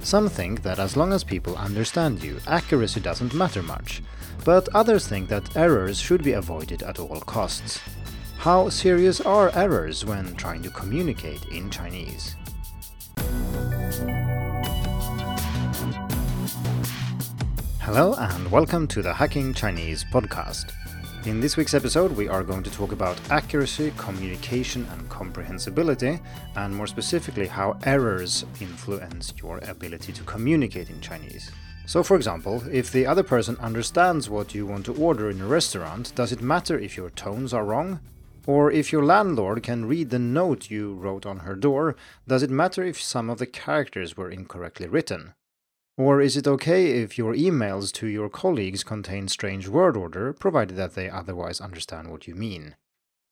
Some think that as long as people understand you, accuracy doesn't matter much, but others think that errors should be avoided at all costs. How serious are errors when trying to communicate in Chinese? Hello and welcome to the Hacking Chinese podcast. In this week's episode, we are going to talk about accuracy, communication, and comprehensibility, and more specifically, how errors influence your ability to communicate in Chinese. So, for example, if the other person understands what you want to order in a restaurant, does it matter if your tones are wrong? Or if your landlord can read the note you wrote on her door, does it matter if some of the characters were incorrectly written? Or is it okay if your emails to your colleagues contain strange word order, provided that they otherwise understand what you mean?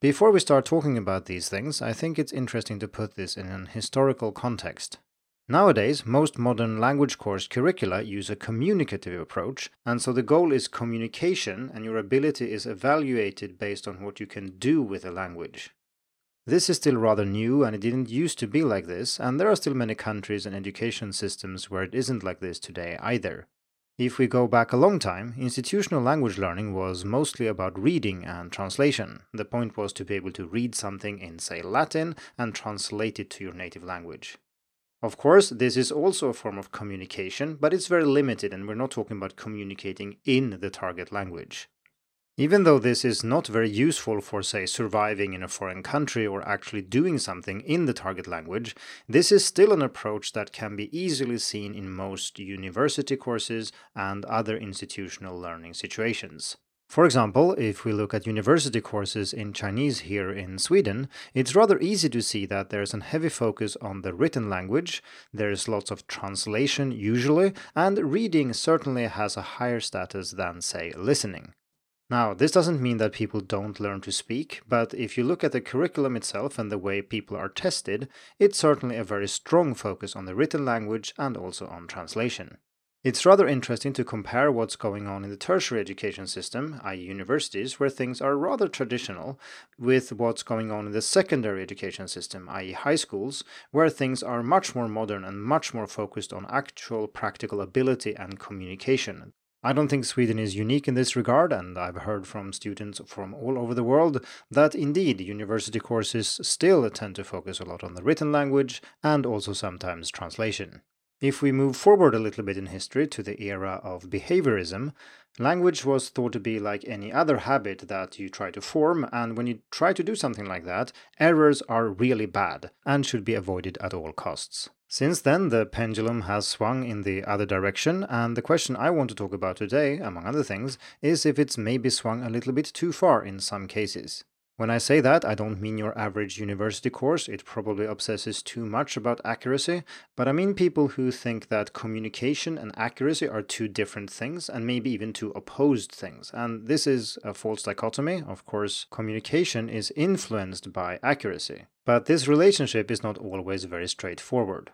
Before we start talking about these things, I think it's interesting to put this in an historical context. Nowadays, most modern language course curricula use a communicative approach, and so the goal is communication, and your ability is evaluated based on what you can do with a language. This is still rather new and it didn't used to be like this, and there are still many countries and education systems where it isn't like this today either. If we go back a long time, institutional language learning was mostly about reading and translation. The point was to be able to read something in, say, Latin and translate it to your native language. Of course, this is also a form of communication, but it's very limited, and we're not talking about communicating in the target language. Even though this is not very useful for, say, surviving in a foreign country or actually doing something in the target language, this is still an approach that can be easily seen in most university courses and other institutional learning situations. For example, if we look at university courses in Chinese here in Sweden, it's rather easy to see that there's a heavy focus on the written language, there's lots of translation usually, and reading certainly has a higher status than, say, listening. Now, this doesn't mean that people don't learn to speak, but if you look at the curriculum itself and the way people are tested, it's certainly a very strong focus on the written language and also on translation. It's rather interesting to compare what's going on in the tertiary education system, i.e., universities, where things are rather traditional, with what's going on in the secondary education system, i.e., high schools, where things are much more modern and much more focused on actual practical ability and communication. I don't think Sweden is unique in this regard, and I've heard from students from all over the world that indeed university courses still tend to focus a lot on the written language and also sometimes translation. If we move forward a little bit in history to the era of behaviorism, language was thought to be like any other habit that you try to form, and when you try to do something like that, errors are really bad and should be avoided at all costs. Since then, the pendulum has swung in the other direction, and the question I want to talk about today, among other things, is if it's maybe swung a little bit too far in some cases. When I say that, I don't mean your average university course, it probably obsesses too much about accuracy, but I mean people who think that communication and accuracy are two different things and maybe even two opposed things. And this is a false dichotomy. Of course, communication is influenced by accuracy, but this relationship is not always very straightforward.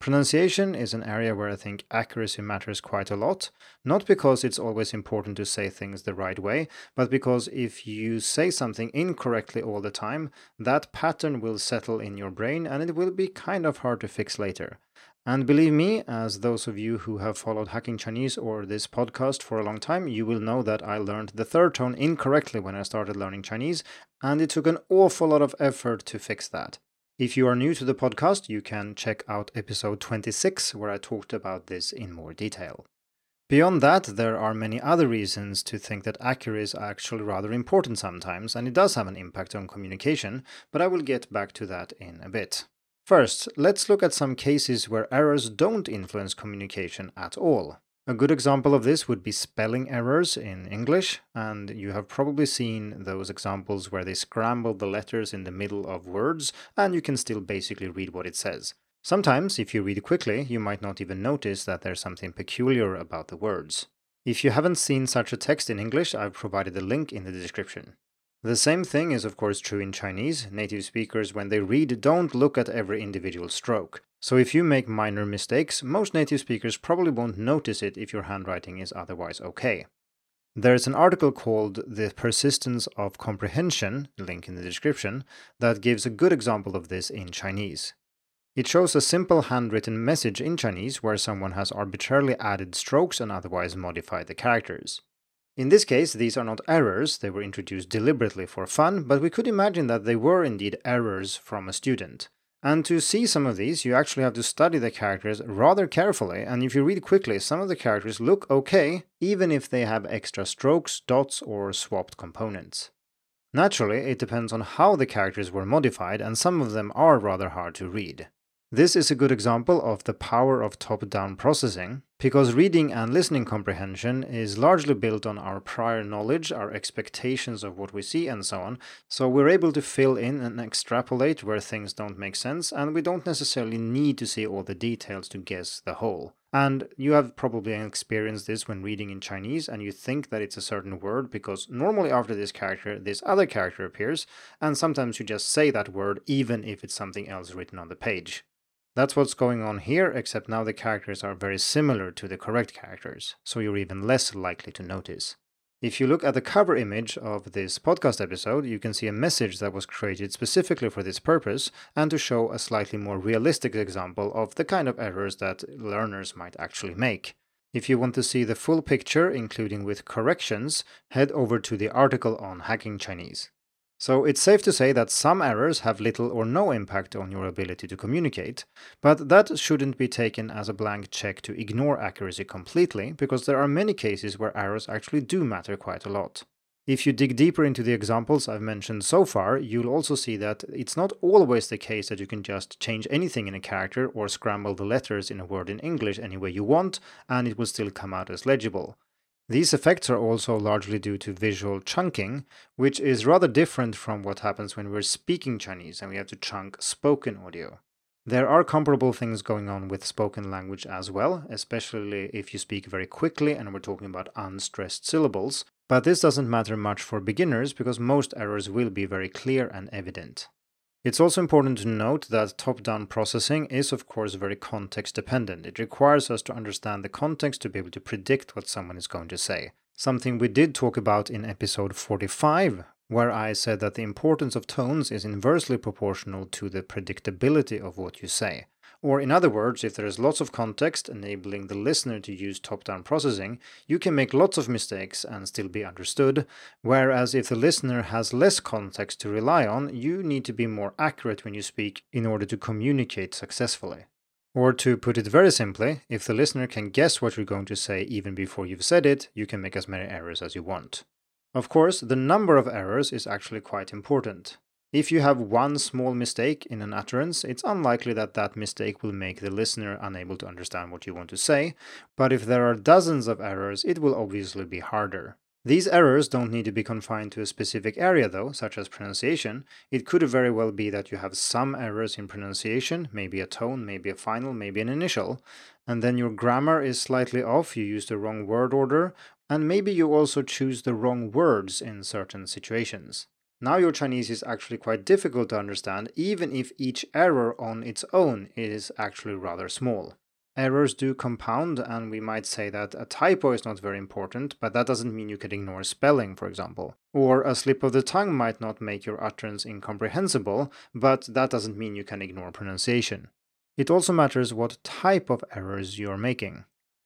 Pronunciation is an area where I think accuracy matters quite a lot, not because it's always important to say things the right way, but because if you say something incorrectly all the time, that pattern will settle in your brain and it will be kind of hard to fix later. And believe me, as those of you who have followed Hacking Chinese or this podcast for a long time, you will know that I learned the third tone incorrectly when I started learning Chinese, and it took an awful lot of effort to fix that. If you are new to the podcast, you can check out episode 26, where I talked about this in more detail. Beyond that, there are many other reasons to think that accuracy is actually rather important sometimes, and it does have an impact on communication, but I will get back to that in a bit. First, let's look at some cases where errors don't influence communication at all. A good example of this would be spelling errors in English, and you have probably seen those examples where they scramble the letters in the middle of words, and you can still basically read what it says. Sometimes, if you read quickly, you might not even notice that there's something peculiar about the words. If you haven't seen such a text in English, I've provided a link in the description. The same thing is of course true in Chinese. Native speakers, when they read, don't look at every individual stroke. So if you make minor mistakes, most native speakers probably won't notice it if your handwriting is otherwise okay. There's an article called The Persistence of Comprehension, link in the description, that gives a good example of this in Chinese. It shows a simple handwritten message in Chinese where someone has arbitrarily added strokes and otherwise modified the characters. In this case, these are not errors, they were introduced deliberately for fun, but we could imagine that they were indeed errors from a student. And to see some of these, you actually have to study the characters rather carefully, and if you read quickly, some of the characters look okay, even if they have extra strokes, dots, or swapped components. Naturally, it depends on how the characters were modified, and some of them are rather hard to read. This is a good example of the power of top down processing, because reading and listening comprehension is largely built on our prior knowledge, our expectations of what we see, and so on. So we're able to fill in and extrapolate where things don't make sense, and we don't necessarily need to see all the details to guess the whole. And you have probably experienced this when reading in Chinese, and you think that it's a certain word because normally after this character, this other character appears, and sometimes you just say that word even if it's something else written on the page. That's what's going on here, except now the characters are very similar to the correct characters, so you're even less likely to notice. If you look at the cover image of this podcast episode, you can see a message that was created specifically for this purpose and to show a slightly more realistic example of the kind of errors that learners might actually make. If you want to see the full picture, including with corrections, head over to the article on Hacking Chinese. So it's safe to say that some errors have little or no impact on your ability to communicate, but that shouldn't be taken as a blank check to ignore accuracy completely, because there are many cases where errors actually do matter quite a lot. If you dig deeper into the examples I've mentioned so far, you'll also see that it's not always the case that you can just change anything in a character or scramble the letters in a word in English any way you want, and it will still come out as legible. These effects are also largely due to visual chunking, which is rather different from what happens when we're speaking Chinese and we have to chunk spoken audio. There are comparable things going on with spoken language as well, especially if you speak very quickly and we're talking about unstressed syllables, but this doesn't matter much for beginners because most errors will be very clear and evident. It's also important to note that top down processing is, of course, very context dependent. It requires us to understand the context to be able to predict what someone is going to say. Something we did talk about in episode 45, where I said that the importance of tones is inversely proportional to the predictability of what you say. Or, in other words, if there is lots of context enabling the listener to use top down processing, you can make lots of mistakes and still be understood. Whereas, if the listener has less context to rely on, you need to be more accurate when you speak in order to communicate successfully. Or, to put it very simply, if the listener can guess what you're going to say even before you've said it, you can make as many errors as you want. Of course, the number of errors is actually quite important. If you have one small mistake in an utterance, it's unlikely that that mistake will make the listener unable to understand what you want to say, but if there are dozens of errors, it will obviously be harder. These errors don't need to be confined to a specific area, though, such as pronunciation. It could very well be that you have some errors in pronunciation, maybe a tone, maybe a final, maybe an initial, and then your grammar is slightly off, you use the wrong word order, and maybe you also choose the wrong words in certain situations. Now your Chinese is actually quite difficult to understand, even if each error on its own is actually rather small. Errors do compound, and we might say that a typo is not very important, but that doesn't mean you can ignore spelling, for example. Or a slip of the tongue might not make your utterance incomprehensible, but that doesn't mean you can ignore pronunciation. It also matters what type of errors you're making.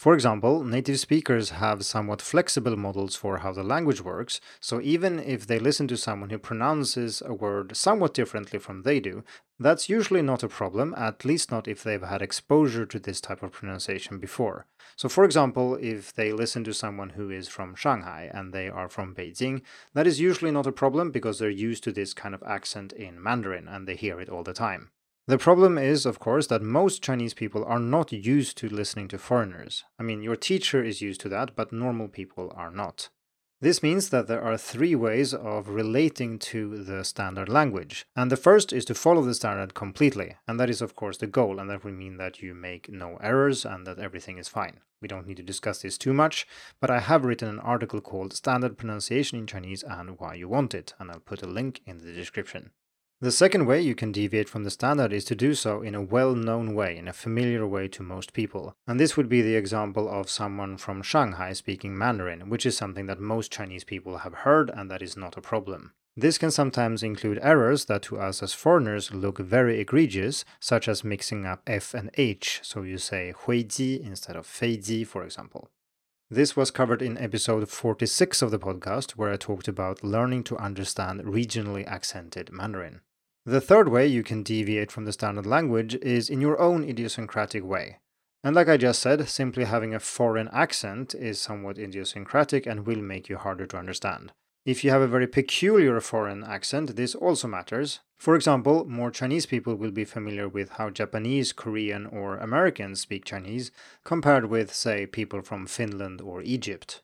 For example, native speakers have somewhat flexible models for how the language works, so even if they listen to someone who pronounces a word somewhat differently from they do, that's usually not a problem, at least not if they've had exposure to this type of pronunciation before. So, for example, if they listen to someone who is from Shanghai and they are from Beijing, that is usually not a problem because they're used to this kind of accent in Mandarin and they hear it all the time. The problem is, of course, that most Chinese people are not used to listening to foreigners. I mean, your teacher is used to that, but normal people are not. This means that there are three ways of relating to the standard language. And the first is to follow the standard completely. And that is, of course, the goal. And that would mean that you make no errors and that everything is fine. We don't need to discuss this too much, but I have written an article called Standard Pronunciation in Chinese and Why You Want It. And I'll put a link in the description. The second way you can deviate from the standard is to do so in a well-known way, in a familiar way to most people. And this would be the example of someone from Shanghai speaking Mandarin, which is something that most Chinese people have heard and that is not a problem. This can sometimes include errors that to us as foreigners look very egregious, such as mixing up F and H, so you say huiji instead of feiji, for example. This was covered in episode 46 of the podcast, where I talked about learning to understand regionally accented Mandarin. The third way you can deviate from the standard language is in your own idiosyncratic way. And like I just said, simply having a foreign accent is somewhat idiosyncratic and will make you harder to understand. If you have a very peculiar foreign accent, this also matters. For example, more Chinese people will be familiar with how Japanese, Korean, or Americans speak Chinese compared with, say, people from Finland or Egypt.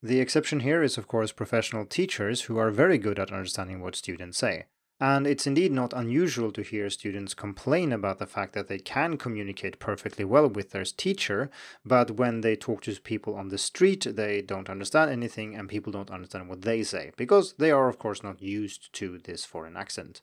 The exception here is, of course, professional teachers who are very good at understanding what students say. And it's indeed not unusual to hear students complain about the fact that they can communicate perfectly well with their teacher, but when they talk to people on the street, they don't understand anything and people don't understand what they say, because they are, of course, not used to this foreign accent.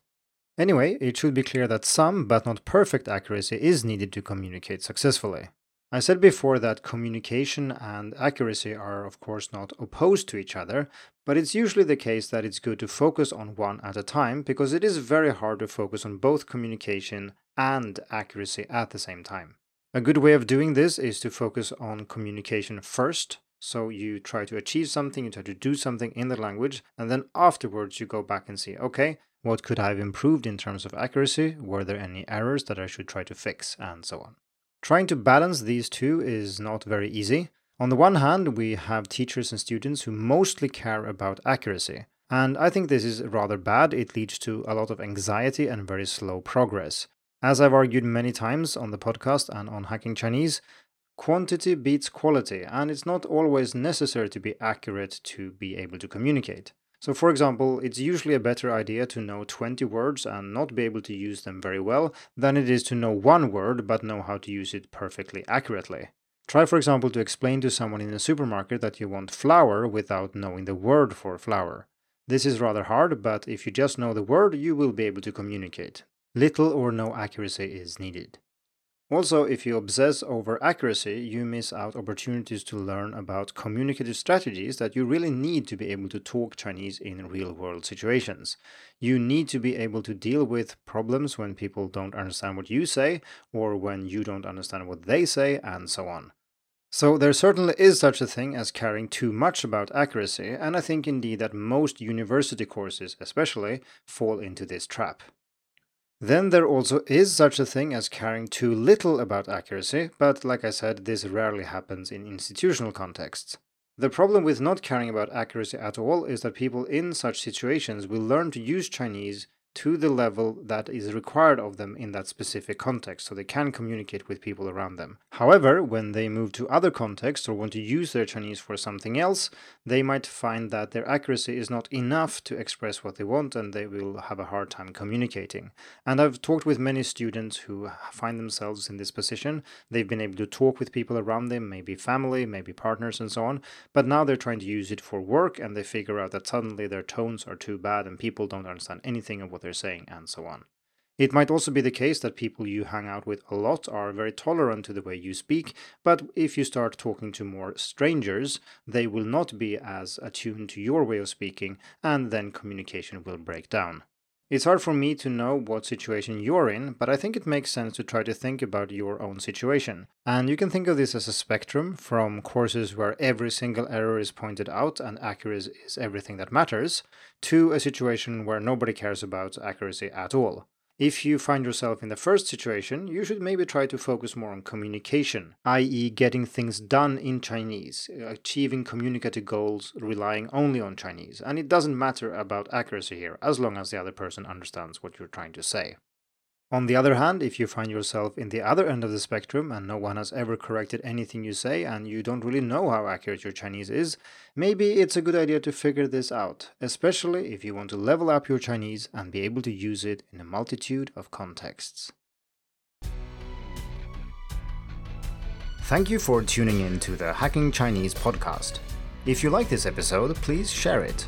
Anyway, it should be clear that some, but not perfect accuracy is needed to communicate successfully. I said before that communication and accuracy are, of course, not opposed to each other, but it's usually the case that it's good to focus on one at a time because it is very hard to focus on both communication and accuracy at the same time. A good way of doing this is to focus on communication first. So you try to achieve something, you try to do something in the language, and then afterwards you go back and see, okay, what could I have improved in terms of accuracy? Were there any errors that I should try to fix? And so on. Trying to balance these two is not very easy. On the one hand, we have teachers and students who mostly care about accuracy. And I think this is rather bad. It leads to a lot of anxiety and very slow progress. As I've argued many times on the podcast and on Hacking Chinese, quantity beats quality, and it's not always necessary to be accurate to be able to communicate. So, for example, it's usually a better idea to know 20 words and not be able to use them very well than it is to know one word but know how to use it perfectly accurately. Try, for example, to explain to someone in a supermarket that you want flour without knowing the word for flour. This is rather hard, but if you just know the word, you will be able to communicate. Little or no accuracy is needed. Also, if you obsess over accuracy, you miss out opportunities to learn about communicative strategies that you really need to be able to talk Chinese in real world situations. You need to be able to deal with problems when people don't understand what you say, or when you don't understand what they say, and so on. So, there certainly is such a thing as caring too much about accuracy, and I think indeed that most university courses, especially, fall into this trap. Then there also is such a thing as caring too little about accuracy, but like I said, this rarely happens in institutional contexts. The problem with not caring about accuracy at all is that people in such situations will learn to use Chinese to the level that is required of them in that specific context, so they can communicate with people around them. However, when they move to other contexts or want to use their Chinese for something else, they might find that their accuracy is not enough to express what they want and they will have a hard time communicating. And I've talked with many students who find themselves in this position. They've been able to talk with people around them, maybe family, maybe partners, and so on, but now they're trying to use it for work and they figure out that suddenly their tones are too bad and people don't understand anything of what they're saying, and so on. It might also be the case that people you hang out with a lot are very tolerant to the way you speak, but if you start talking to more strangers, they will not be as attuned to your way of speaking, and then communication will break down. It's hard for me to know what situation you're in, but I think it makes sense to try to think about your own situation. And you can think of this as a spectrum from courses where every single error is pointed out and accuracy is everything that matters, to a situation where nobody cares about accuracy at all. If you find yourself in the first situation, you should maybe try to focus more on communication, i.e., getting things done in Chinese, uh, achieving communicative goals relying only on Chinese. And it doesn't matter about accuracy here, as long as the other person understands what you're trying to say. On the other hand, if you find yourself in the other end of the spectrum and no one has ever corrected anything you say and you don't really know how accurate your Chinese is, maybe it's a good idea to figure this out, especially if you want to level up your Chinese and be able to use it in a multitude of contexts. Thank you for tuning in to the Hacking Chinese podcast. If you like this episode, please share it.